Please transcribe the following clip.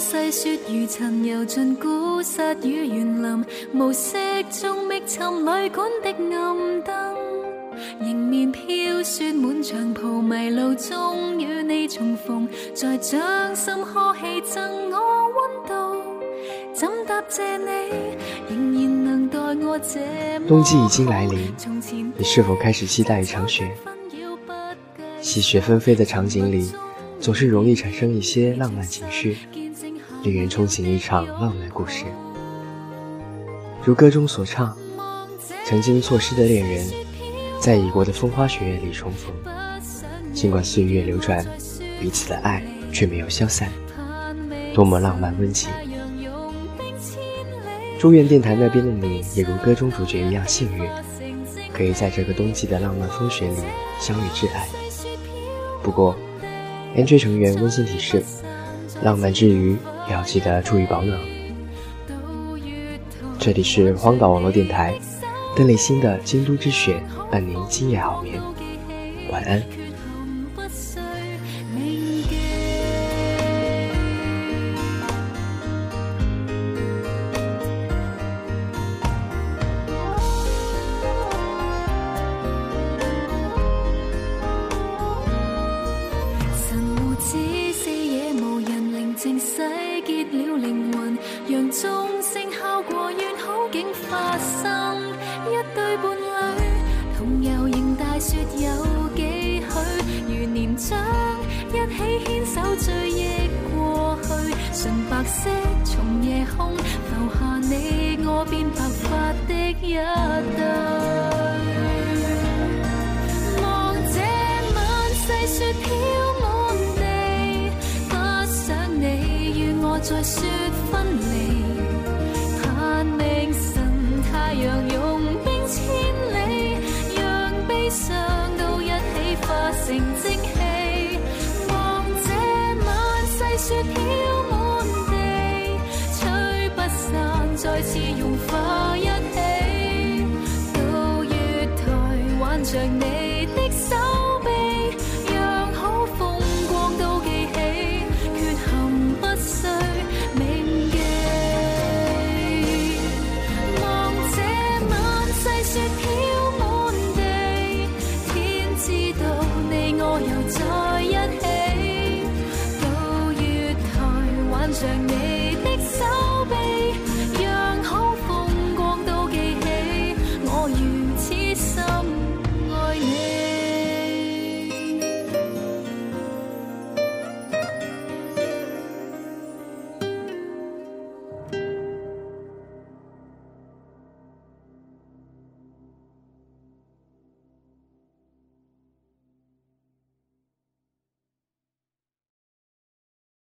细雪如尘游尽古刹与园林，无色中觅寻旅馆的暗灯，迎面飘雪满长袍，迷路中与你重逢，在掌心呵气赠我温度，怎答谢你，仍然能待我这冬季已经来临，你是否开始期待一场雪？细雪纷飞的场景里，总是容易产生一些浪漫情绪，令人憧憬一场浪漫故事。如歌中所唱，曾经错失的恋人，在异国的风花雪月里重逢，尽管岁月流转，彼此的爱却没有消散，多么浪漫温情！祝愿电台那边的你，也如歌中主角一样幸运，可以在这个冬季的浪漫风雪里相遇挚爱。不过，NJ 成员温馨提示：浪漫之余要记得注意保暖。这里是荒岛网络电台，邓丽欣的《京都之雪》，伴您今夜好眠，晚安。让钟声敲过愿好景发生一对伴侣同游仍大雪有几许如年将一起牵手追忆过去纯白色从夜空留下你我变白发的一对望这晚细雪飘满地不想你与我再说。分离，盼命神太阳融冰千里，让悲伤都一起化成蒸气。望这晚细雪飘满地，吹不散，再次融化一起。到月台挽着你。